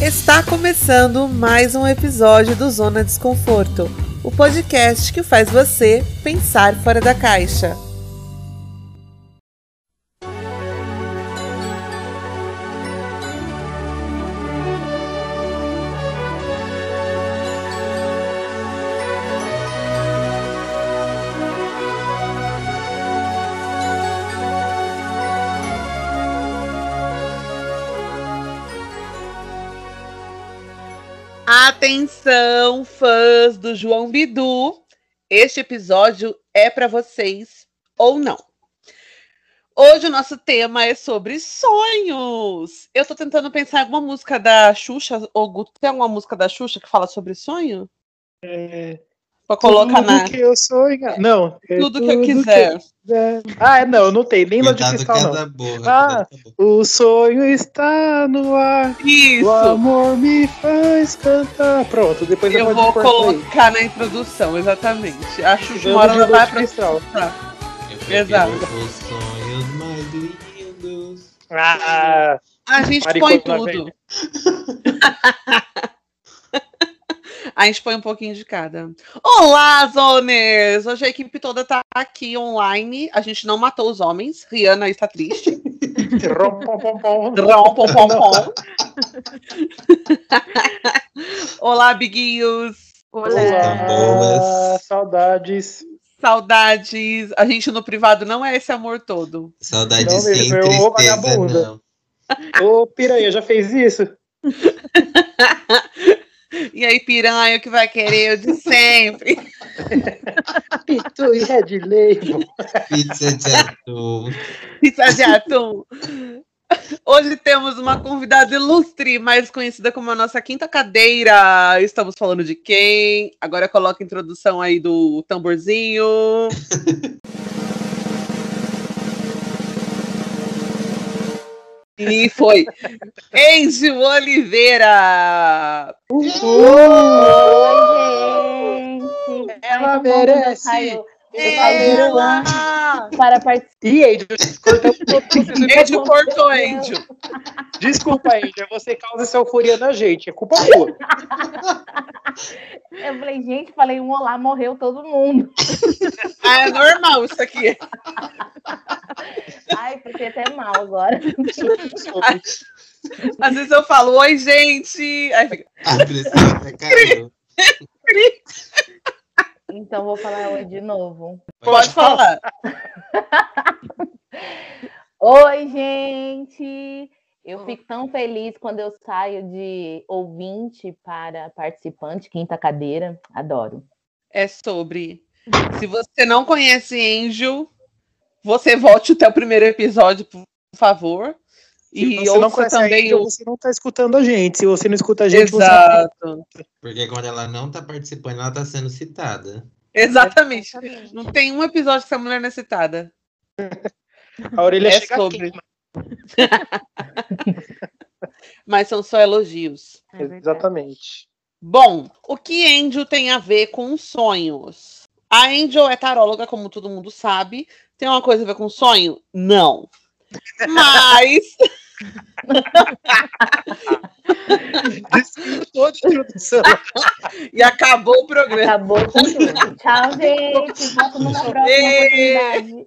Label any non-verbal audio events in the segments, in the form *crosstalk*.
Está começando mais um episódio do Zona Desconforto, o podcast que faz você pensar fora da caixa. Fãs do João Bidu. Este episódio é para vocês ou não. Hoje o nosso tema é sobre sonhos. Eu tô tentando pensar em alguma música da Xuxa, ou tem alguma música da Xuxa que fala sobre sonho? É, Pra colocar tudo na. que eu sonho. Não. é Tudo que eu quiser. quiser. Ah, não, não tem nem lua de Cuidado cristal, que não. boa. Ah. cuidado que é. O sonho está no ar. Isso! O amor me faz cantar. Pronto, depois Eu vou cortar aí. colocar na introdução, exatamente. A Xuxa Vamos uma hora ela vai pra cristal. Exato. os sonhos mais lindos. Ah, A gente Maricona põe tudo. *laughs* A gente põe um pouquinho de cada. Olá, Zoners! Hoje a equipe toda tá aqui online. A gente não matou os homens. Rihanna está triste. *laughs* rom, pom, pom, pom. Rom, pom, pom, pom. Olá, biguinhos! Estão boas. saudades. Saudades. A gente no privado não é esse amor todo. Saudade Não sem mesmo, vou tristeza, vagabunda. não. Ô, piranha, já fez isso? *laughs* E aí, piranha, o que vai querer? Eu de sempre. *laughs* Pitu e Red Label. Pizza de atum. Pizza de atum. Hoje temos uma convidada ilustre, mais conhecida como a nossa quinta cadeira. Estamos falando de quem? Agora coloca a introdução aí do tamborzinho. *laughs* E foi. Angel Oliveira! Oi, gente! Ela quando merece. Ela! *laughs* para participar. E aí. Angel cortou, Angel. Desculpa, Índia, você causa essa euforia na gente, é culpa sua. Eu falei, gente, falei um olá, morreu todo mundo. Ah, é normal isso aqui. *laughs* Ai, fiquei até mal agora. Às vezes eu falo, oi, gente. Aí fica, A pressão até caiu. *laughs* Então vou falar oi de novo. pode falar. *laughs* Oi, gente! Eu fico tão feliz quando eu saio de ouvinte para participante, quinta cadeira. Adoro. É sobre. Se você não conhece Angel, você volte até o primeiro episódio, por favor. Se E você não ouça conhece a também você não tá escutando a gente. Se você não escuta a gente, você não Exato. Porque quando ela não tá participando, ela tá sendo citada. Exatamente. Não tem um episódio que essa mulher não é citada. A orelha É chega sobre. aqui. *laughs* Mas são só elogios. É. Exatamente. Bom, o que Angel tem a ver com sonhos? A Angel é taróloga, como todo mundo sabe. Tem uma coisa a ver com sonho? Não. *laughs* Mas Introdução. e acabou o programa. Acabou com tudo. Tchau, gente. Volto numa próxima Ê! oportunidade.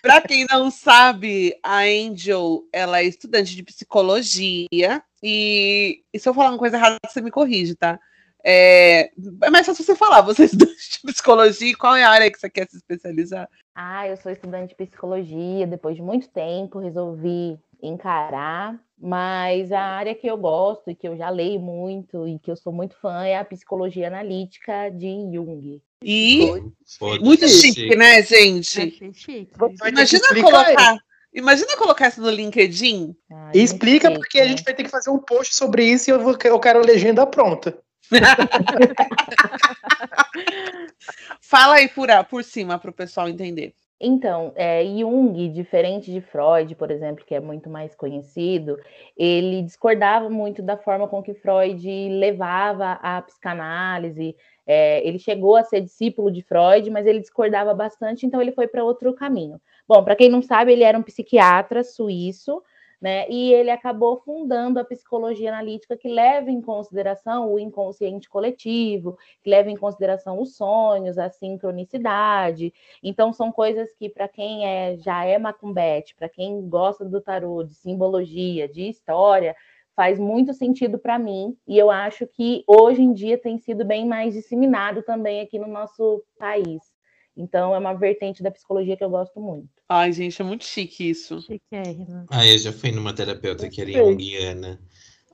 Para quem não sabe, a Angel, ela é estudante de psicologia e, e se eu falar uma coisa errada, você me corrige, tá? É, é mais fácil você falar, você *laughs* é estudante de psicologia, qual é a área que você quer se especializar? Ah, eu sou estudante de psicologia. Depois de muito tempo, resolvi encarar. Mas a área que eu gosto e que eu já leio muito e que eu sou muito fã é a psicologia analítica de Jung. E Pode muito ser chique, né, gente? Achei chique. Imagina colocar, imagina colocar isso no LinkedIn. Ah, E explica chique, porque a né? gente vai ter que fazer um post sobre isso e eu, vou, eu quero a legenda pronta. *laughs* Fala aí por, por cima para o pessoal entender. Então, é, Jung, diferente de Freud, por exemplo, que é muito mais conhecido, ele discordava muito da forma com que Freud levava a psicanálise. É, ele chegou a ser discípulo de Freud, mas ele discordava bastante, então ele foi para outro caminho. Bom, para quem não sabe, ele era um psiquiatra suíço, né? E ele acabou fundando a psicologia analítica que leva em consideração o inconsciente coletivo, que leva em consideração os sonhos, a sincronicidade. Então são coisas que para quem é já é macumbete, para quem gosta do tarô, de simbologia, de história, faz muito sentido para mim e eu acho que hoje em dia tem sido bem mais disseminado também aqui no nosso país. Então é uma vertente da psicologia que eu gosto muito. Ai, gente, é muito chique isso. Chiquérrima. Ah, eu já fui numa terapeuta que era junguiana.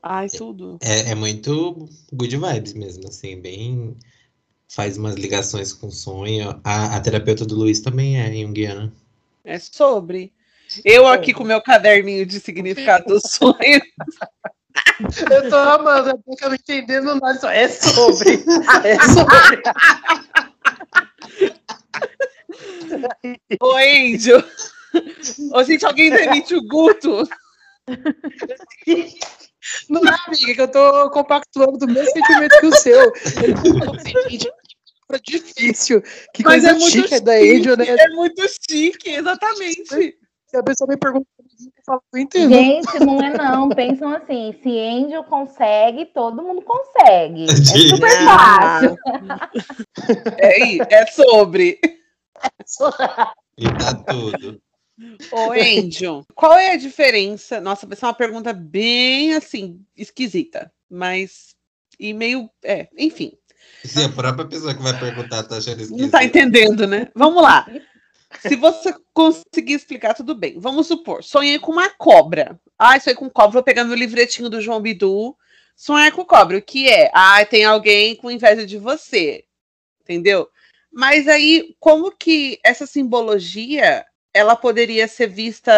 Ai, tudo. É, é muito good vibes mesmo, assim, bem. Faz umas ligações com sonho. A, a terapeuta do Luiz também é junguiana. É sobre. Eu aqui com meu caderninho de significado do *laughs* sonho. Eu tô amando, eu tô não entendendo nada. Só é sobre. É sobre. *laughs* Ô, Angel. Ô, gente, alguém demite o Guto. Não é, amiga, que eu tô compactuando do mesmo sentimento que o seu. É difícil. Que Mas coisa é muito chique é da chique, Angel, né? É muito chique, exatamente. Se a pessoa me pergunta, eu falo, eu entendo. Gente, não é não. Pensam assim, se Angel consegue, todo mundo consegue. É super *laughs* fácil. É, é sobre. *laughs* E tá tudo. Ô, Angel, qual é a diferença? Nossa, vai ser uma pergunta bem assim, esquisita, mas. E meio. É, enfim. Se a própria pessoa que vai perguntar tá achando esquisito. Não tá entendendo, né? Vamos lá. Se você conseguir explicar, tudo bem. Vamos supor, sonhei com uma cobra. Ai, sonhei com cobra, vou pegar meu livretinho do João Bidu. Sonhar com cobra, o que é? Ah, tem alguém com inveja de você. Entendeu? Mas aí, como que essa simbologia ela poderia ser vista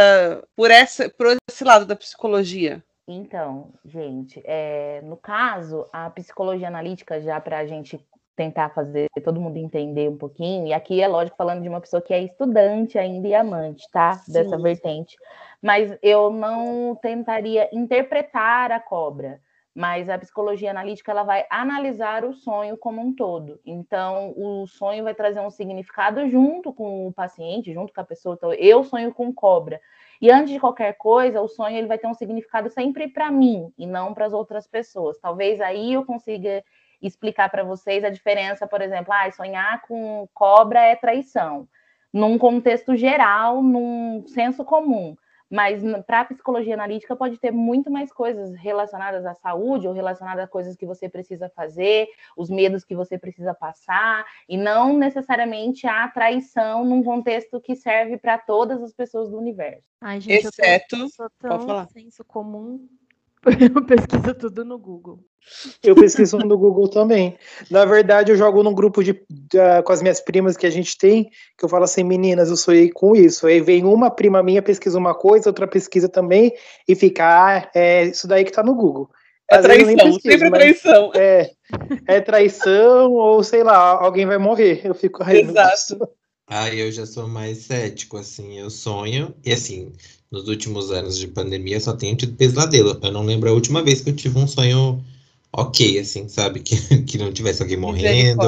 por, essa, por esse lado da psicologia? Então, gente, é, no caso, a psicologia analítica, já para a gente tentar fazer todo mundo entender um pouquinho, e aqui é lógico falando de uma pessoa que é estudante ainda e amante, tá? Sim. Dessa vertente. Mas eu não tentaria interpretar a cobra, mas a psicologia analítica ela vai analisar o sonho como um todo. Então, o sonho vai trazer um significado junto com o paciente, junto com a pessoa. Então, eu sonho com cobra. E antes de qualquer coisa, o sonho ele vai ter um significado sempre para mim e não para as outras pessoas. Talvez aí eu consiga explicar para vocês a diferença, por exemplo, ah, sonhar com cobra é traição, num contexto geral, num senso comum. Mas para a psicologia analítica pode ter muito mais coisas relacionadas à saúde ou relacionadas a coisas que você precisa fazer, os medos que você precisa passar, e não necessariamente a traição num contexto que serve para todas as pessoas do universo. Ai, gente, Exceto- eu, sou tão falar. senso comum. *laughs* Eu pesquiso tudo no Google. Eu pesquiso no Google também. Na verdade, eu jogo num grupo de, com as minhas primas que a gente tem, que eu falo assim, meninas, eu sonhei com isso. Aí vem uma prima minha, pesquisa uma coisa, outra pesquisa também, e fica, ah, é isso daí que tá no Google. É Às traição, pesquiso, sempre é traição. É, é traição, ou sei lá, alguém vai morrer. Eu fico, Deus. Exato. Ah, eu já sou mais cético, assim, eu sonho, e assim, nos últimos anos de pandemia eu só tenho tido pesadelo. Eu não lembro a última vez que eu tive um sonho ok, assim, sabe? *laughs* Que, que não tivesse alguém morrendo,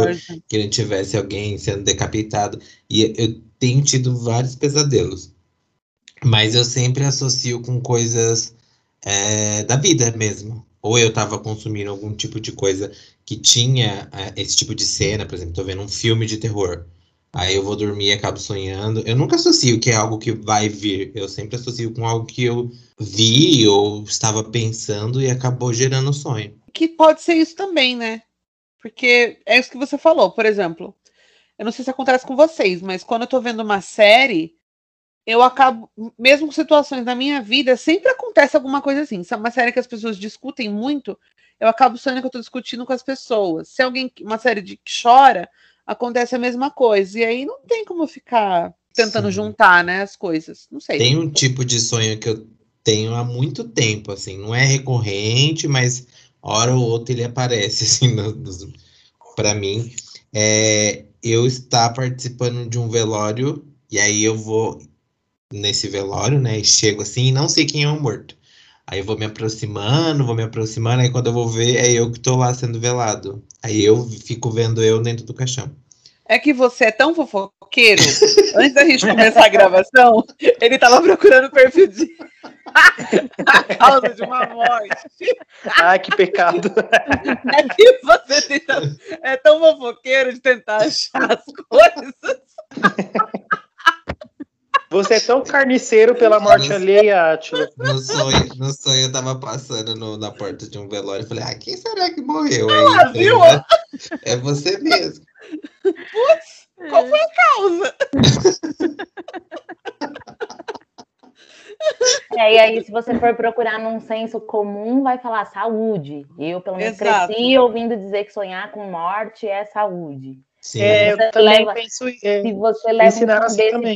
que não tivesse alguém sendo decapitado. E eu tenho tido vários pesadelos. Mas eu sempre associo com coisas é, da vida mesmo. Ou eu tava consumindo algum tipo de coisa que tinha é, esse tipo de cena, por exemplo, tô vendo um filme de terror. Aí eu vou dormir e acabo sonhando. Eu nunca associo que é algo que vai vir. Eu sempre associo com algo que eu vi ou estava pensando e acabou gerando sonho. Que pode ser isso também, né? Porque é isso que você falou, por exemplo. Eu não sei se acontece com vocês, mas quando eu tô vendo uma série, eu acabo, mesmo com situações da minha vida, sempre acontece alguma coisa assim. Se é uma série que as pessoas discutem muito, eu acabo sonhando que eu tô discutindo com as pessoas. Se é alguém, uma série de que chora, acontece a mesma coisa. E aí não tem como ficar tentando Sim. juntar, né, as coisas. Não sei. Tem um tipo de sonho que eu tenho há muito tempo, assim, não é recorrente, mas hora ou outra ele aparece, *laughs* assim, pra mim. É eu estar participando de um velório, e aí eu vou nesse velório, né, e chego assim, e não sei quem é o morto. Aí eu vou me aproximando, vou me aproximando, aí quando eu vou ver, é eu que tô lá sendo velado. Aí eu fico vendo eu dentro do caixão. É que você é tão fofoqueiro. Antes da gente começar a gravação, ele tava procurando o perfil de. a *laughs* causa de uma morte. Ai, que pecado. É que você tenta... é tão fofoqueiro de tentar achar as coisas. Você é tão carniceiro pela morte alheia, Atila. No sonho, no sonho eu tava passando no- na porta de um velório e falei, ah, quem será que morreu Ah, aí? viu? Né? É você mesmo. Qual foi a causa? É, e aí, se você for procurar num senso comum, vai falar saúde. Eu, pelo menos, Exato. cresci ouvindo dizer que sonhar com morte é saúde. Sim. É, Você eu também leva- penso. é, Se você leva um assim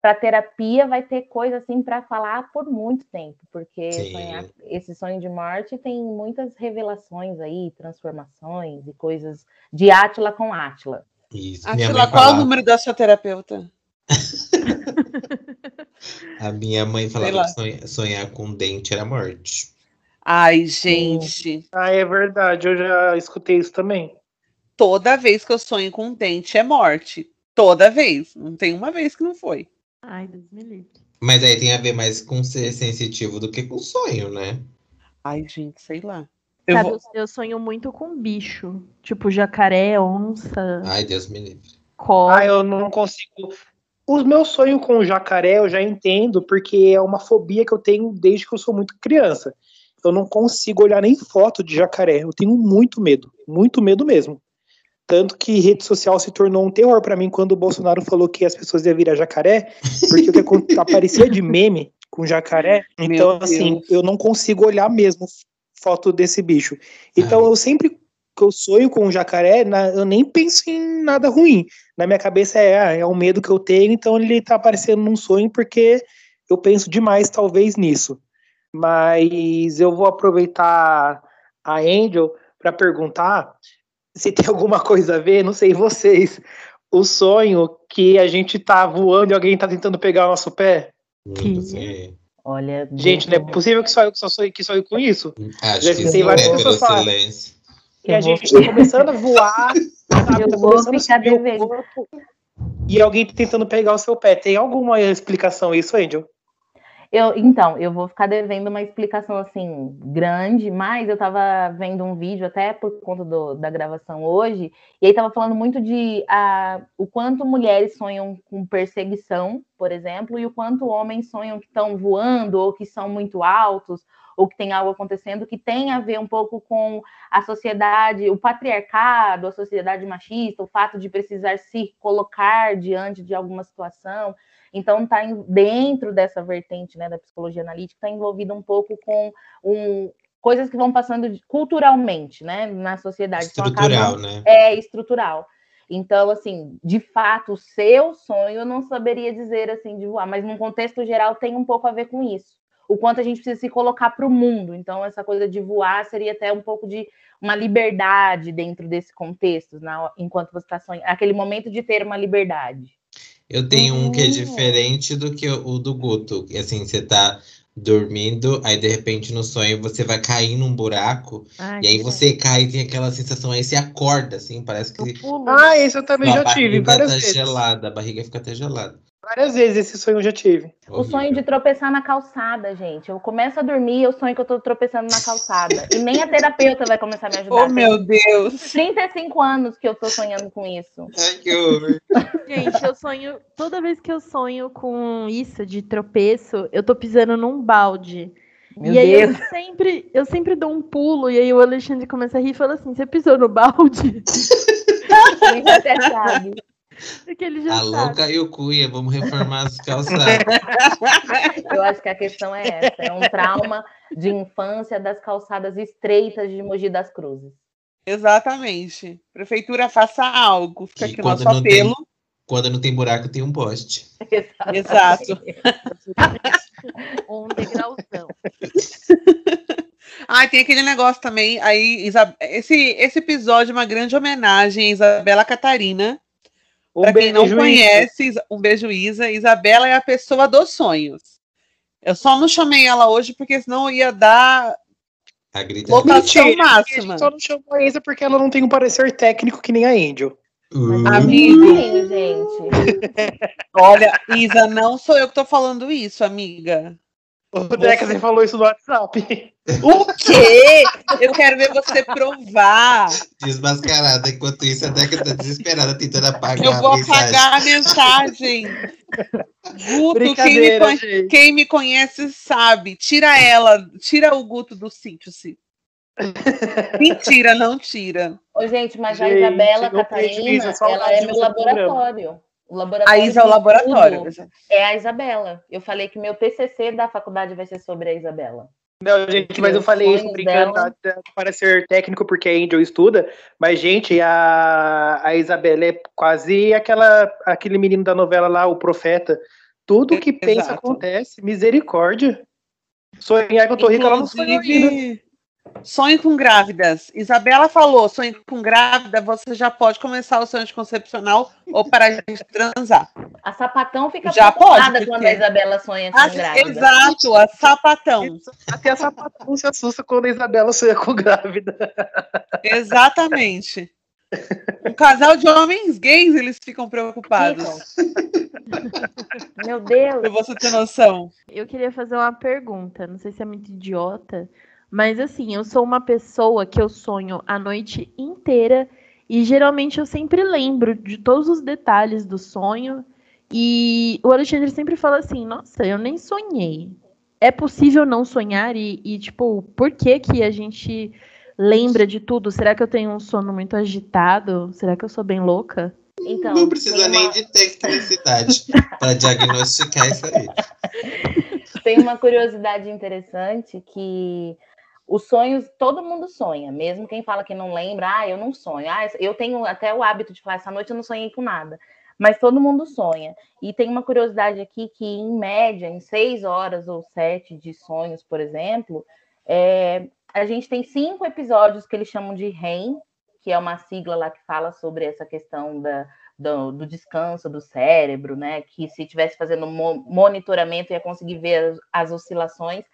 pra terapia, vai ter coisa assim pra falar por muito tempo, porque sonhar- esse sonho de morte tem muitas revelações aí, transformações e coisas de Átila com Átila. Isso. Minha Atila, mãe qual é o número da sua terapeuta? *laughs* a minha mãe falava lá. que sonha- sonhar com dente era morte. Ai, gente. Ah, é verdade, eu já escutei isso também. Toda vez que eu sonho com um dente é morte. Toda vez. Não tem uma vez que não foi. Ai, Deus me livre. Mas aí tem a ver mais com ser sensitivo do que com sonho, né? Ai, gente, sei lá. Eu Sabe, vou- eu, sonho muito com bicho. Tipo jacaré, onça, Ai, Deus me livre. cobra. Ah, eu não consigo. Os meus sonhos com o jacaré eu já entendo, porque é uma fobia que eu tenho desde que eu sou muito criança. Eu não consigo olhar nem foto de jacaré. Eu tenho muito medo, muito medo mesmo. Tanto que rede social se tornou um terror pra mim quando o Bolsonaro falou que as pessoas iam virar jacaré, porque o que *laughs* aparecia de meme com jacaré. Meu Então, assim, eu não consigo olhar mesmo foto desse bicho. Então, eu sempre que eu sonho com um jacaré, na- eu nem penso em nada ruim. Na minha cabeça é, ah, é um medo que eu tenho, então ele tá aparecendo num sonho porque eu penso demais, talvez, nisso. Mas eu vou aproveitar a Angel para perguntar se tem *laughs* alguma coisa a ver, não sei vocês, o sonho que a gente tá voando e alguém tá tentando pegar o nosso pé. Que- Não sei. Olha, Gente, não é possível que só eu que só sonho, que sonho com isso. Acho Já que tem sim, várias pelo pessoas falando. silêncio. E a gente tá começando a voar, *laughs* sabe? Eu Tá começando a subir o corpo. E alguém tentando pegar o seu pé. Tem alguma explicação isso, Angel? Eu, então, eu vou ficar devendo uma explicação assim grande, mas eu tava vendo um vídeo até por conta do- da gravação hoje, e aí tava falando muito de ah, o quanto mulheres sonham com perseguição, por exemplo, e o quanto homens sonham que estão voando ou que são muito altos ou que tem algo acontecendo que tem a ver um pouco com a sociedade, o patriarcado, a sociedade machista, o fato de precisar se colocar diante de alguma situação. Então, tá em- dentro dessa vertente né, da psicologia analítica, está envolvido um pouco com um, coisas que vão passando culturalmente né, na sociedade. Então, Estrutural, acabam- né? é estrutural. Então, assim, de fato, o seu sonho eu não saberia dizer assim de voar, mas num contexto geral tem um pouco a ver com isso. O quanto a gente precisa se colocar para o mundo. Então, essa coisa de voar seria até um pouco de uma liberdade dentro desse contexto, na, enquanto você está sonhando. Aquele momento de ter uma liberdade. Eu tenho um que é Hum. diferente do que o do Guto. que, Assim, você tá dormindo, aí de repente no sonho você vai cair num buraco, Ai, e aí você cai e tem aquela sensação, aí você acorda, assim, parece que. Ah, esse eu também já tive barriga várias tá vezes. gelada, a barriga fica até gelada. Várias vezes esse sonho eu já tive. O sonho de tropeçar na calçada, gente. Eu começo a dormir, eu sonho que eu tô tropeçando na calçada. E nem a terapeuta vai começar a me ajudar. Oh, meu Deus. 35 anos que eu tô sonhando com isso. *laughs* Ai, que horror. Gente, eu sonho. Toda vez que eu sonho com isso de tropeço, eu tô pisando num balde. Meu e aí Deus. eu sempre, eu sempre dou um pulo, e aí o Alexandre começa a rir e fala assim: você pisou no balde? *laughs* Ele até sabe. *laughs* Porque ele já A sabe. louca e o cuia, vamos reformar as calçadas. *laughs* Eu acho que a questão é essa. É um trauma de infância das calçadas estreitas de Mogi das Cruzes. Exatamente. Prefeitura, faça algo. Fica E aqui nosso não tem- apelo. Quando não tem buraco, tem um poste. Exato. *laughs* Um degrauzão. Ah, tem aquele negócio também. Aí, esse, esse episódio é uma grande homenagem a Isabela Catarina. Um Pra quem não beijo, Isa. conhece, Isa- um beijo, Isa. Isabela é a pessoa dos sonhos. Eu só não chamei ela hoje porque senão ia dar. Lotação Mentira, máxima. A gente só não chamou a Isa porque ela não tem um parecer técnico que nem a Angel. Uh, Amigo. Sim, gente. *laughs* Olha, Isa, não sou eu que tô falando isso, amiga. O Deca, você falou isso no WhatsApp. *laughs* O quê? Eu quero ver você provar. Desmascarada. Enquanto isso, a Deca tá desesperada tentando apagar Eu vou a apagar a mensagem. Guto, quem me, Brincadeira, conhe- gente. quem me conhece sabe. Tira ela, tira o Guto do sítio, sim. Mentira, não tira. Ô, gente, mas a Gente, Isabela não Catarina, só ela é meu programa. laboratório. O A laboratório Isa é o laboratório. É a Isabela. Eu falei que meu TCC da faculdade vai ser sobre a Isabela. Não, gente, mas eu falei isso brincando dela. para ser técnico, porque a Angel estuda, mas, gente, a, a Isabela é quase aquela, aquele menino da novela lá, o profeta. Tudo que pensa Exato. acontece, misericórdia. Sonhar que eu tô rica, ela não sonhou ainda. Sonho com grávidas. Isabela falou, sonho com grávida, você já pode começar o sonho anticoncepcional ou parar de transar. A sapatão fica Já preocupada pode, quando porque- a Isabela sonha com grávida. Exato, a sapatão. Até a sapatão se assusta quando a Isabela sonha com grávida. Exatamente. Um casal de homens gays, eles ficam preocupados. Meu Deus. Pra você ter noção. Eu queria fazer uma pergunta, não sei se é muito idiota, mas assim, eu sou uma pessoa que eu sonho a noite inteira e geralmente eu sempre lembro de todos os detalhes do sonho. E o Alexandre sempre fala assim: Nossa, eu nem sonhei. É possível não sonhar? E, e, tipo, por que que a gente lembra de tudo? Será que eu tenho um sono muito agitado? Será que eu sou bem louca? Então, Não precisa nem uma- de tecnicidade para *laughs* diagnosticar isso aí. Tem uma curiosidade interessante que os sonhos, todo mundo sonha, mesmo quem fala que não lembra, ah, eu não sonho. Ah, eu tenho até o hábito de falar, essa noite eu não sonhei com nada. Mas todo mundo sonha. E tem uma curiosidade aqui que, em média, em seis horas ou sete de sonhos, por exemplo, é, a gente tem cinco episódios que eles chamam de REM, que é uma sigla lá que fala sobre essa questão da, do, do descanso do cérebro, né? Que se tivesse fazendo mo- monitoramento ia conseguir ver as, as oscilações.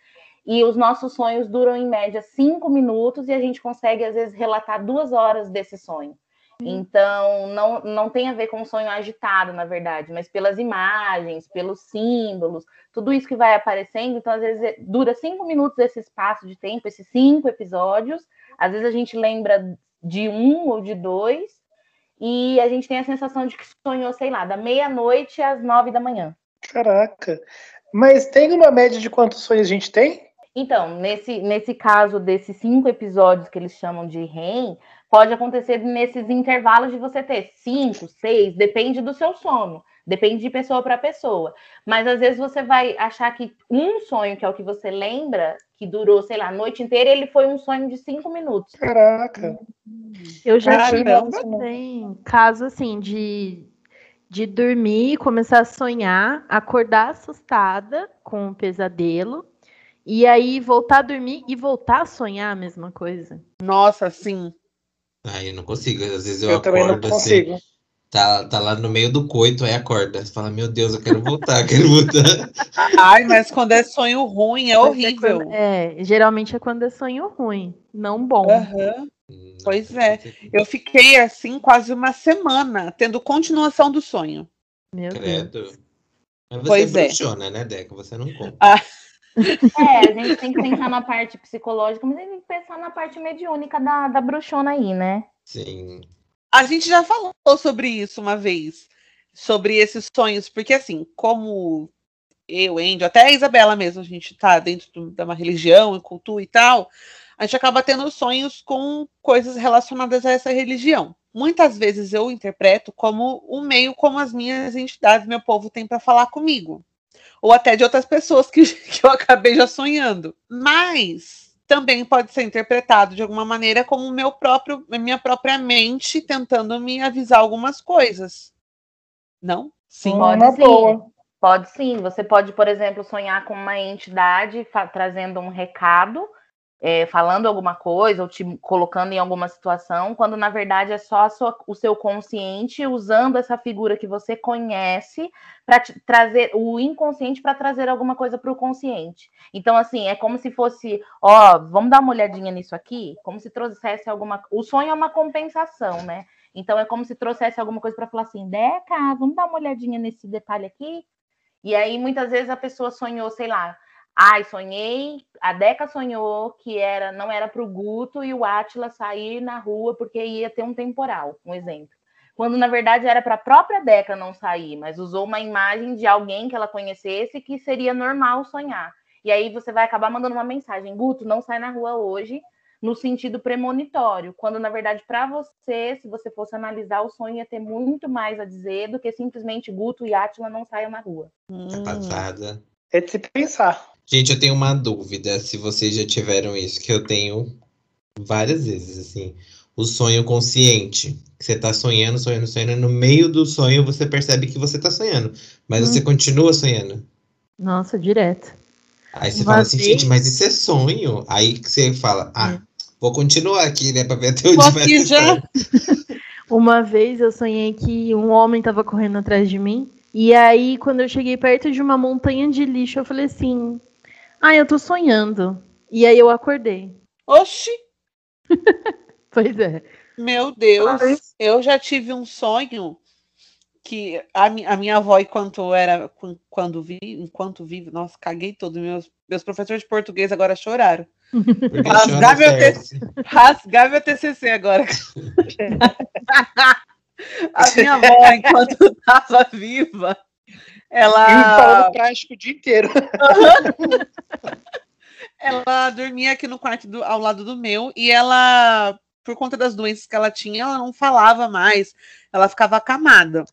E os nossos sonhos duram em média cinco minutos e a gente consegue às vezes relatar duas horas desse sonho. Então não, não tem a ver com um sonho agitado, na verdade, mas pelas imagens, pelos símbolos, tudo isso que vai aparecendo. Então às vezes é- dura cinco minutos esse espaço de tempo, esses cinco episódios. Às vezes a gente lembra de um ou de dois e a gente tem a sensação de que sonhou, sei lá, da meia-noite às nove da manhã. Caraca. Mas tem uma média de quantos sonhos a gente tem? Então, nesse, nesse caso desses cinco episódios que eles chamam de REM, pode acontecer nesses intervalos de você ter cinco, seis, depende do seu sono, depende de pessoa para pessoa. Mas às vezes você vai achar que um sonho, que é o que você lembra, que durou, sei lá, a noite inteira, ele foi um sonho de cinco minutos. Caraca. Eu já tive Caramba. também caso assim de, de dormir, começar a sonhar, acordar assustada com um pesadelo, e aí voltar a dormir e voltar a sonhar a mesma coisa. Nossa, sim. Ai, eu não consigo. Às vezes eu, Eu, também não acordo assim, consigo. tá, tá lá no meio do coito, aí acorda. Você fala, meu Deus, eu quero voltar, quero voltar. *laughs* Ai, mas quando é sonho ruim, é horrível. É, geralmente é quando é sonho ruim, não bom. Aham. Hum, Pois é. se- Eu fiquei assim quase uma semana, tendo continuação do sonho. Meu Deus. Credo. Mas você Pois é é. bruxona, né, Deca? Você não conta. É, a gente tem que pensar na parte psicológica, mas a gente tem que pensar na parte mediúnica da, da bruxona aí, né? Sim. A gente já falou sobre isso uma vez, sobre esses sonhos, porque assim, como eu, Andy, até a Isabela mesmo, a gente tá dentro do- de uma religião e cultura e tal, a gente acaba tendo sonhos com coisas relacionadas a essa religião. Muitas vezes eu interpreto como um meio como as minhas entidades, meu povo tem para falar comigo. Ou até de outras pessoas que, *laughs* que eu acabei já sonhando. Mas também pode ser interpretado de alguma maneira como meu próprio, minha própria mente tentando me avisar algumas coisas. Não? Sim. Pode Uma sim. boa. Pode sim. Você pode, por exemplo, sonhar com uma entidade trazendo um recado, é, falando alguma coisa ou te colocando em alguma situação, quando na verdade é só sua- o seu consciente usando essa figura que você conhece para trazer o inconsciente para trazer alguma coisa para o consciente. Então, assim, é como se fosse, ó, vamos dar uma olhadinha nisso aqui, como se trouxesse alguma. O sonho é uma compensação, né? Então é como se trouxesse alguma coisa para falar assim, Deca, vamos dar uma olhadinha nesse detalhe aqui. E aí muitas vezes a pessoa sonhou, sei lá, ai, sonhei, a Deca sonhou que era não era para o Guto e o Átila sair na rua porque ia ter um temporal, um exemplo. Quando na verdade era para a própria Deca não sair, mas usou uma imagem de alguém que ela conhecesse que seria normal sonhar. E aí você vai acabar mandando uma mensagem, Guto, não sai na rua hoje, no sentido premonitório, quando na verdade para você, se você fosse analisar o sonho, ia ter muito mais a dizer do que simplesmente Guto e Átila não saiam na rua. Hum. Passada. É de se pensar. Gente, eu tenho uma dúvida, se vocês já tiveram isso, que eu tenho várias vezes, assim. O sonho consciente. Você tá sonhando, sonhando, sonhando. No meio do sonho, você percebe que você tá sonhando. Mas hum. você continua sonhando. Nossa, direto. Aí você Uma fala assim, vez... gente, mas isso é sonho. Aí você fala, ah, é. vou continuar aqui, né, pra ver até onde vai aqui já. *laughs* Uma vez eu sonhei que um homem tava correndo atrás de mim. E aí, quando eu cheguei perto de uma montanha de lixo, eu falei assim: Ah, eu tô sonhando. E aí eu acordei. Oxi! *laughs* pois é. Meu Deus, eu já tive um sonho que a, a minha avó, enquanto era, quando vi, enquanto vive, nossa, caguei todo. Meus, meus professores de português agora choraram. *laughs* Rasgar meu, TCC, rasgar meu TCC agora. *laughs* a minha avó, enquanto estava viva, ela. E falando prático o dia inteiro. *laughs* ela dormia aqui no quarto do, ao lado do meu e ela, por conta das doenças que ela tinha, ela não falava mais, ela ficava acamada.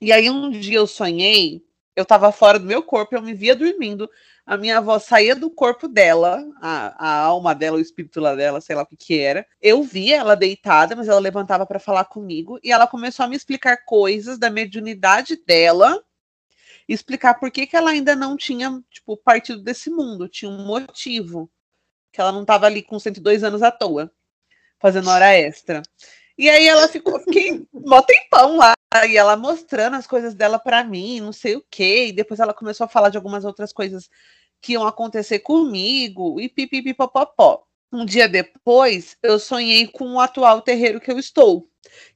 E aí um dia eu sonhei, eu estava fora do meu corpo, eu me via dormindo, a minha avó saía do corpo dela, a, a alma dela, o espírito lá dela, sei lá o que que era. Eu via ela deitada, mas ela levantava para falar comigo e ela começou a me explicar coisas da mediunidade dela, explicar por que, que ela ainda não tinha, tipo, partido desse mundo, tinha um motivo, que ela não estava ali com 102 anos à toa, fazendo hora extra. E aí ela ficou, fiquei *laughs* mó tempão lá, e ela mostrando as coisas dela para mim, não sei o quê, e depois ela começou a falar de algumas outras coisas que iam acontecer comigo, e pipipipopopó. Um dia depois, eu sonhei com o atual terreiro que eu estou,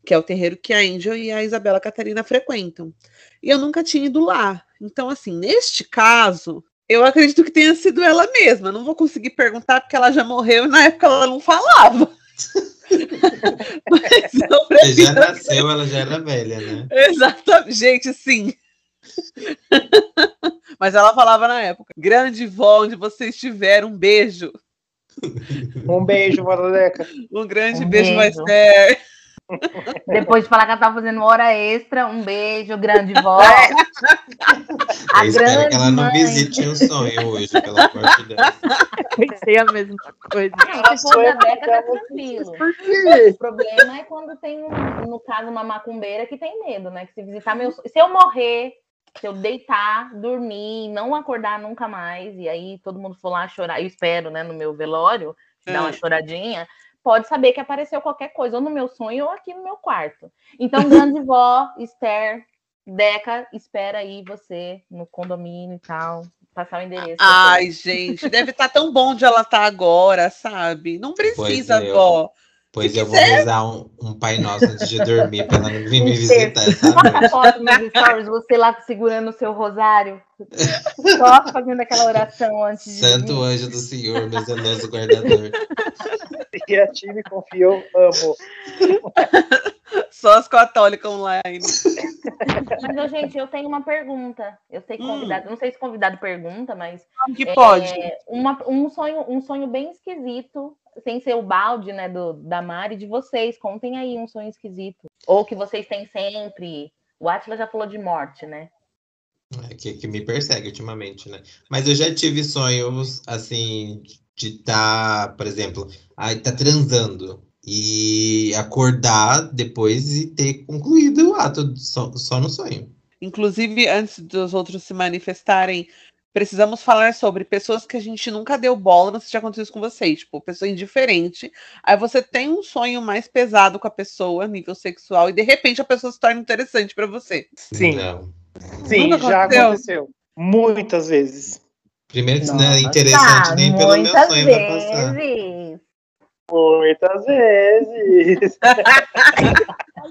que é o terreiro que a Angel e a Isabela Catarina frequentam. E eu nunca tinha ido lá. Então, assim, neste caso, eu acredito que tenha sido ela mesma. Não vou conseguir perguntar porque ela já morreu e na época ela não falava. *laughs* Você já nasceu, ela já era velha, né? Exatamente, gente, sim. *laughs* Mas ela falava na época: grande vó, onde você estiver, um beijo. *laughs* Um beijo, Valeca. Um grande um beijo, beijo. Esther. *laughs* Depois de falar que ela tava fazendo hora extra, um beijo, grande vó. *laughs* A Eu espero que ela não mãe. visite um sonho hoje, pela parte dela. Pensei a mesma coisa. Não, se for da Beca, tá tranquilo. O problema é quando tem, no caso, uma macumbeira que tem medo, né? Que se visitar meu. Se eu morrer, se eu deitar, dormir, não acordar nunca mais, e aí todo mundo for lá chorar, eu espero, né, no meu velório, dar uma choradinha pode saber que apareceu qualquer coisa, ou no meu sonho, ou aqui no meu quarto. Então, grande *laughs* vó, Esther, Deca, espera aí você no condomínio e tal, passar o endereço. Ai, gente, deve estar tá tão bom onde ela está agora, sabe? Não precisa, é, vó. Pois eu vou rezar um, um Pai Nosso antes de dormir para ela não vir me visitar essa noite. foto nos stories, você lá segurando o seu rosário, só fazendo aquela oração antes de Santo anjo do Senhor, meu zeloso guardador. Criativo *laughs* e confiou, amo. *laughs* Só as católicas online. Mas, gente, eu tenho uma pergunta. Eu sei que convidado, hum. não sei se convidado pergunta, mas. Que é, pode. Uma, um, sonho, um sonho bem esquisito sem ser o balde, né, do, da Mari, de vocês. Contem aí um sonho esquisito. Ou que vocês têm sempre. O Atila já falou de morte, né? É, que, que me persegue ultimamente, né? Mas eu já tive sonhos, assim, de estar, tá, por exemplo, aí tá transando e acordar depois e ter concluído o ato só, só no sonho. Inclusive, antes dos outros se manifestarem, precisamos falar sobre pessoas que a gente nunca deu bola, não sei se já aconteceu isso com vocês, tipo, pessoa indiferente. Aí você tem um sonho mais pesado com a pessoa, nível sexual, e de repente a pessoa se torna interessante para você. Sim. Não. Sim, já aconteceu. Muitas vezes. Primeiro que isso não é interessante nem pelo meu sonho vezes. passar. Muitas vezes.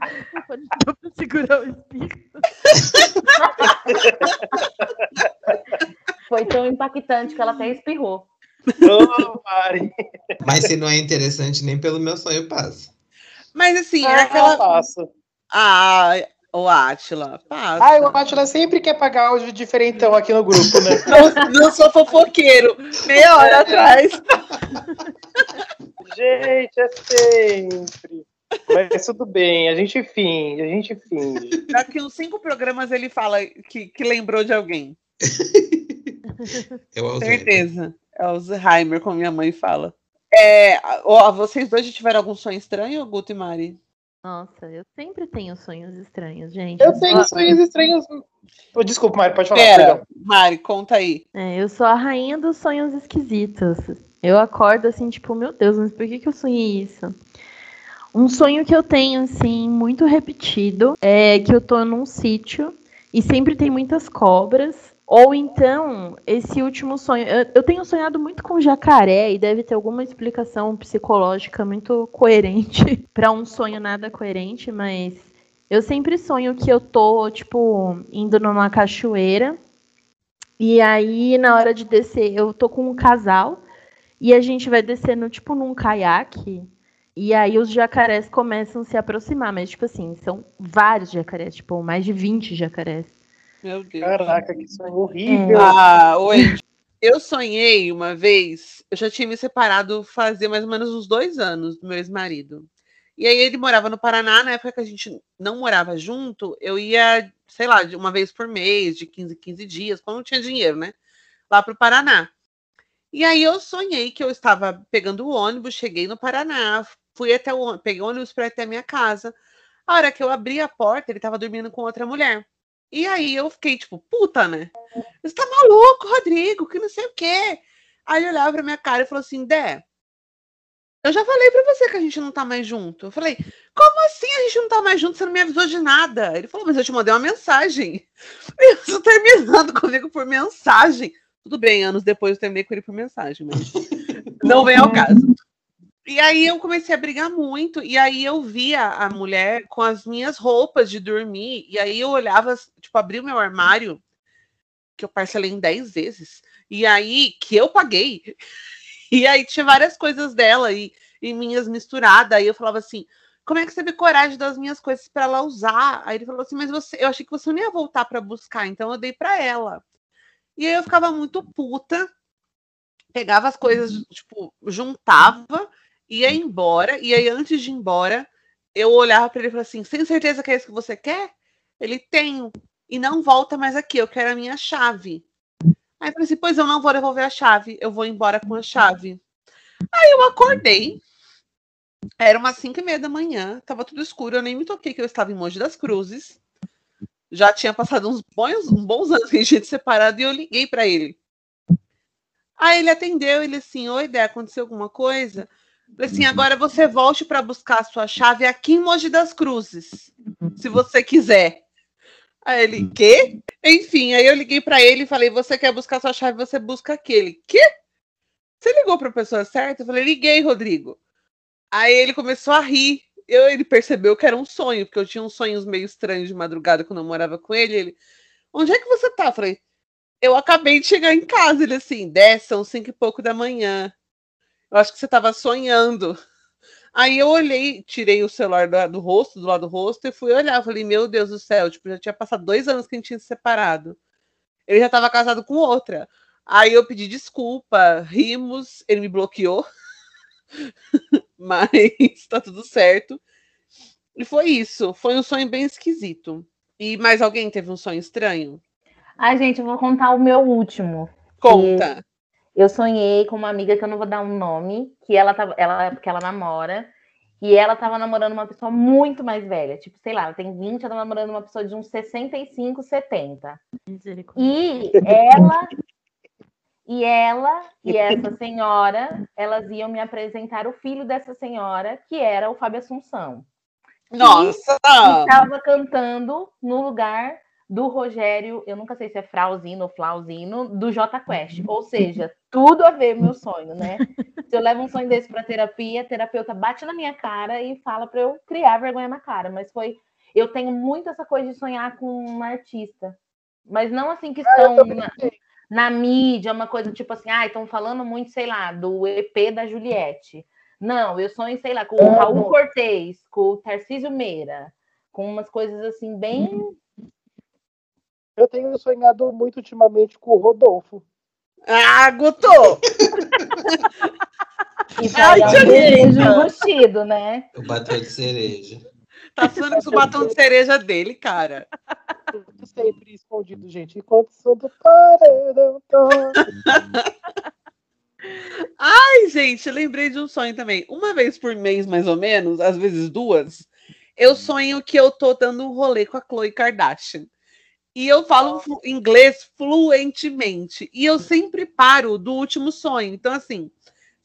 Desculpa, não pra segurar o espírito. Foi tão impactante que ela até espirrou. Mari. Mas se não é interessante, nem pelo meu sonho passa. Mas assim, é Ah, aquela. passa. Ah, o Átila, passa. Ai, o Atila sempre quer pagar áudio diferentão aqui no grupo, né? *laughs* Não, não sou fofoqueiro. Meia hora atrás. *laughs* Gente, é sempre. Mas tudo bem, a gente finge, a gente finge. Daqui uns cinco programas ele fala que, que lembrou de alguém. Eu Alzheimer. Certeza. É o Alzheimer, como minha mãe fala. É, ó, vocês dois já tiveram algum sonho estranho, Guto e Mari? Nossa, eu sempre tenho sonhos estranhos, gente. Eu tenho sonhos estranhos. Oh, desculpa, Mari, pode falar. Pera, perdão. Mari, conta aí. É, eu sou a rainha dos sonhos esquisitos. Eu acordo assim, tipo, meu Deus, mas por que, que eu sonhei isso? Um sonho que eu tenho, assim, muito repetido, é que eu tô num sítio e sempre tem muitas cobras. Ou então, esse último sonho. Eu, eu tenho sonhado muito com jacaré e deve ter alguma explicação psicológica muito *laughs* coerente para um sonho nada coerente, mas eu sempre sonho que eu tô, tipo, indo numa cachoeira. E aí, na hora de descer, eu tô com um casal e a gente vai descendo, tipo, num caiaque. E aí os jacarés começam a se aproximar, mas, tipo assim, são vários jacarés, tipo, mais de 20 jacarés. Meu Deus. Caraca, que sonho horrível. Ah, oi. Eu sonhei uma vez, eu já tinha me separado fazia mais ou menos uns dois anos do meu ex-marido. E aí ele morava no Paraná, na época que a gente não morava junto, eu ia, sei lá, de uma vez por mês, de 15 em 15 dias, quando não tinha dinheiro, né? Lá pro Paraná. E aí eu sonhei que eu estava pegando o ônibus, cheguei no Paraná, fui até o peguei o ônibus para até a minha casa. A hora que eu abri a porta, ele estava dormindo com outra mulher. E aí eu fiquei tipo, puta, né? Você tá maluco, Rodrigo, que não sei o quê. Aí ele olhava pra minha cara e falou assim: Dé, eu já falei pra você que a gente não tá mais junto. Eu falei, como assim a gente não tá mais junto? Você não me avisou de nada. Ele falou, mas eu te mandei uma mensagem. *laughs* Tô terminando comigo por mensagem. Tudo bem, anos depois eu terminei com ele por mensagem, mas *laughs* não vem ao caso. E aí eu comecei a brigar muito, e aí eu via a mulher com as minhas roupas de dormir, e aí eu olhava, tipo, abri o meu armário, que eu parcelei em 10 vezes, e aí que eu paguei. *laughs* E aí tinha várias coisas dela e, e minhas misturadas. Aí eu falava assim: como é que você teve coragem das minhas coisas para ela usar? Aí ele falou assim: mas você, eu achei que você não ia voltar para buscar, então eu dei para ela. E aí eu ficava muito puta, pegava as coisas, tipo, juntava, ia embora, e aí antes de ir embora, eu olhava para ele e falava assim: tem certeza que é isso que você quer? Ele tenho. E não volta mais aqui, eu quero a minha chave. Aí eu falei assim: pois eu não vou devolver a chave, eu vou embora com a chave. Aí eu acordei. Era umas 5 e meia da manhã, tava tudo escuro, eu nem me toquei que eu estava em Monte das Cruzes. Já tinha passado uns bons, uns bons anos que a gente tinha separado e eu liguei para ele. Aí ele atendeu, ele assim, oi, Dé, aconteceu alguma coisa? Falei assim, agora você volte para buscar a sua chave aqui em Mogi das Cruzes, se você quiser. Aí ele, quê? Enfim, aí eu liguei para ele e falei, você quer buscar sua chave, você busca aquele. Quê? Você ligou para a pessoa certa? Eu falei, liguei, Rodrigo. Aí ele começou a rir. Eu, ele percebeu que era um sonho, porque eu tinha uns sonhos meio estranhos de madrugada quando eu morava com ele. Ele, onde é que você tá? Eu falei, eu acabei de chegar em casa. Ele assim, desce, são cinco e pouco da manhã. Eu acho que você tava sonhando. Aí eu olhei, tirei o celular do, do rosto, do lado do rosto, e fui olhar. Falei, meu Deus do céu, tipo, já tinha passado dois anos que a gente tinha se separado. Ele já estava casado com outra. Aí eu pedi desculpa, rimos, ele me bloqueou. *laughs* Mas *laughs* tá tudo certo. E foi isso. Foi um sonho bem esquisito. E mais alguém teve um sonho estranho? Ai, gente, eu vou contar o meu último. Conta. Eu sonhei com uma amiga que eu não vou dar um nome, que ela tava, ela, porque ela namora, e ela tava namorando uma pessoa muito mais velha, tipo, sei lá, ela tem 20, ela tá namorando uma pessoa de uns 65, 70. Misericórdia. E ela e ela e *laughs* essa senhora, elas iam me apresentar o filho dessa senhora, que era o Fábio Assunção. Nossa! Estava cantando no lugar do Rogério, eu nunca sei se é Frauzino ou Flauzino, do J Quest. Ou seja, tudo a ver meu sonho, né? *laughs* Se eu levo um sonho desse para terapia, a terapeuta bate na minha cara e fala para eu criar vergonha na cara. Mas foi. Eu tenho muito essa coisa de sonhar com uma artista. Mas não assim que estão ah, na, na, mídia, uma coisa tipo assim, ah, estão falando muito, sei lá, do EP da Juliette. Não, eu sonho, sei lá, com o Raul Cortez, com o Tarcísio Meira, com umas coisas assim, bem eu tenho sonhado muito ultimamente com o Rodolfo. Ah, Guto! Isso aí é um vestido, né? O batom de cereja. Tá sonhando com o batom de cereja dele, cara. Tudo sempre escondido, gente. Enquanto sou do paredão. Ai, gente, lembrei de um sonho também. Uma vez por mês, mais ou menos, às vezes duas, eu sonho que eu tô dando um rolê com a Chloe Kardashian. E eu falo inglês fluentemente. E eu sempre paro do último sonho. Então, assim,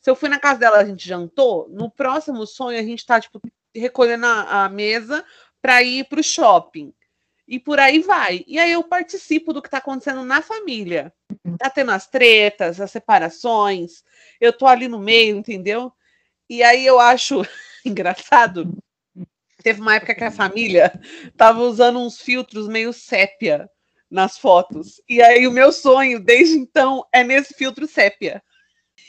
se eu fui na casa dela, a gente jantou, no próximo sonho a gente tá, tipo, recolhendo a, a mesa para ir pro shopping. E por aí vai. E aí eu participo do que tá acontecendo na família. Tá tendo as tretas, as separações. Eu tô ali no meio, entendeu? E aí eu acho *laughs* engraçado Teve uma época que a família tava usando uns filtros meio sépia nas fotos. E aí o meu sonho, desde então, é nesse filtro sépia. *laughs*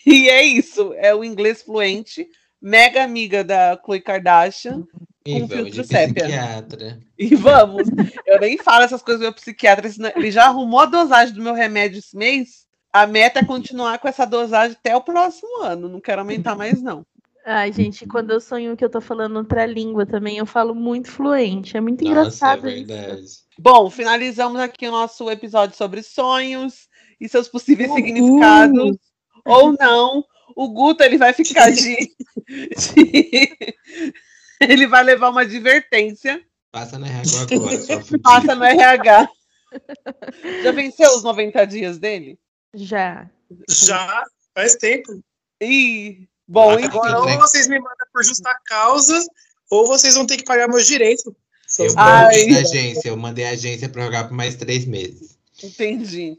E é isso, é o inglês fluente, mega amiga da Chloe Kardashian, e com filtro sépia. Psiquiatra. E vamos. Eu nem falo essas coisas do meu psiquiatra, ele já arrumou a dosagem do meu remédio esse mês. A meta é continuar com essa dosagem até o próximo ano. Não quero aumentar mais, não. Ai, gente, quando eu sonho que eu tô falando outra língua também, eu falo muito fluente. É muito Nossa, engraçado é verdade. isso. Bom, finalizamos aqui o nosso episódio sobre sonhos e seus possíveis Uhul. significados. Ou não. O Guto, ele vai ficar de... de... ele vai levar uma advertência. Passa no RH agora. Passa no RH. Já venceu os 90 dias dele? Já. Já, faz tempo. Ih, Bom, Agora, ou vocês me mandam por justa causa, ou vocês vão ter que pagar meus direitos. Eu a agência, eu mandei a agência para jogar por mais três meses. Entendi.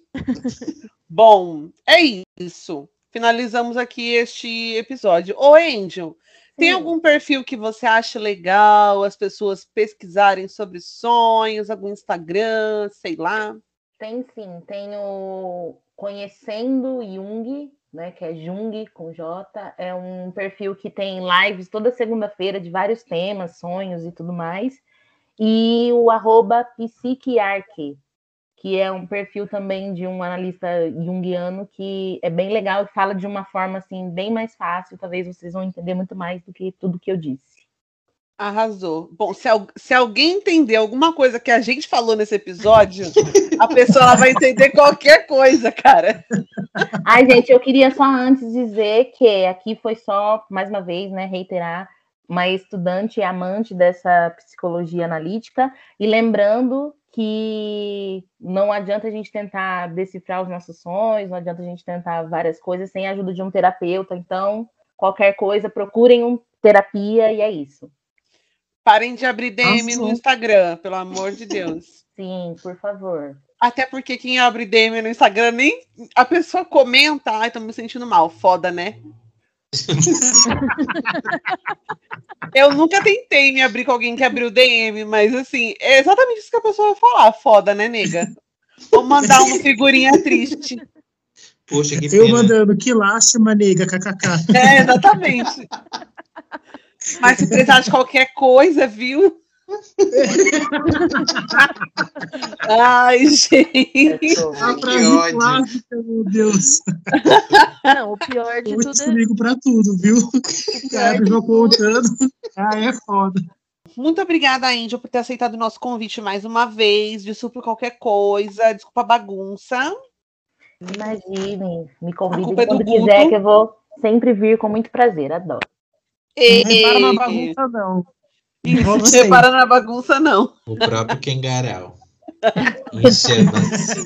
Bom, é isso. Finalizamos aqui este episódio. Ô, Angel, tem algum perfil que você acha legal as pessoas pesquisarem sobre sonhos, algum Instagram, sei lá? Tem sim, tem o Conhecendo Jung, né, que é Jung com J, é um perfil que tem lives toda segunda-feira de vários temas, sonhos e tudo mais. E o arroba Psiquiarque, que é um perfil também de um analista junguiano que é bem legal e fala de uma forma assim bem mais fácil, talvez vocês vão entender muito mais do que tudo que eu disse. Arrasou. Bom, se, se, alguém entender alguma coisa que a gente falou nesse episódio, *laughs* a pessoa vai entender qualquer coisa, cara. Ai, gente, eu queria só antes dizer que aqui foi só, mais uma vez, né, reiterar, uma estudante e amante dessa psicologia analítica, e lembrando que não adianta a gente tentar decifrar os nossos sonhos, não adianta a gente tentar várias coisas sem a ajuda de um terapeuta. Então, qualquer coisa, procurem um terapia e é isso. Parem de abrir DM no Instagram, pelo amor de Deus. *laughs* Sim, por favor. Até porque quem abre DM no Instagram nem a pessoa comenta, ai, tô me sentindo mal, foda, né? *laughs* eu nunca tentei me abrir com alguém que abriu DM, mas assim, é exatamente isso que a pessoa vai falar, foda, né, nega? Vou mandar uma figurinha triste. Poxa, que Eu pena. mandando, que lástima, nega, kkk. É, exatamente. Mas se precisar de qualquer coisa, viu? Ai, gente. A frase clássica, meu Deus. Não, o pior de tudo é... comigo pra tudo, viu? *laughs* Cara, de... contando. Ah, é foda. Muito obrigada, Índia, por ter aceitado o nosso convite mais uma vez. Desculpa qualquer coisa, desculpa a bagunça. Imagine, me convide é quando quiser, que eu vou sempre vir com muito prazer, adoro. Não repara na bagunça, não. Isso, não repara na bagunça, não. O próprio Kengarau. *laughs* chamas.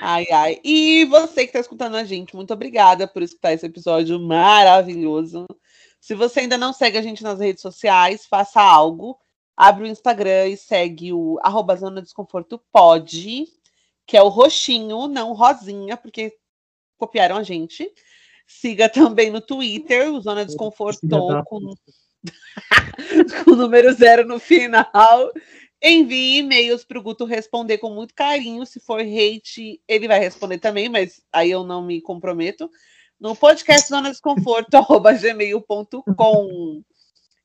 Ai, ai. E você que está escutando a gente, muito obrigada por escutar esse episódio maravilhoso. Se você ainda não segue a gente nas redes sociais, faça algo. abre o Instagram e segue o arroba Zona Desconforto Pode, que é o roxinho, não rosinha, porque copiaram a gente. Siga também no Twitter, o Zona Desconforto com, *laughs* com o número zero no final. Envie e-mails para o Guto responder com muito carinho. Se for hate, ele vai responder também, mas aí eu não me comprometo. No podcast Zona Desconforto, *laughs* arroba gmail.com.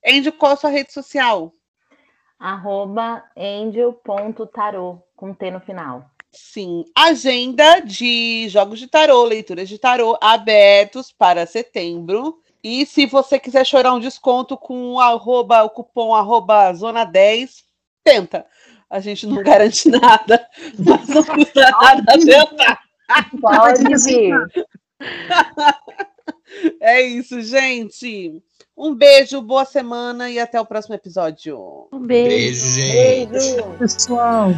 Angel, qual a sua rede social? Arroba angel.tarô, com T no final. Sim, agenda de jogos de tarô, leituras de tarô abertos para setembro. E se você quiser chorar um desconto com arroba, o cupom arroba zona 10, tenta. A gente não *laughs* garante nada, mas não custa nada tentar. Pode vir. *laughs* É isso, gente. Um beijo, boa semana e até o próximo episódio. Um beijo. Beijo, gente. Beijo. Pessoal.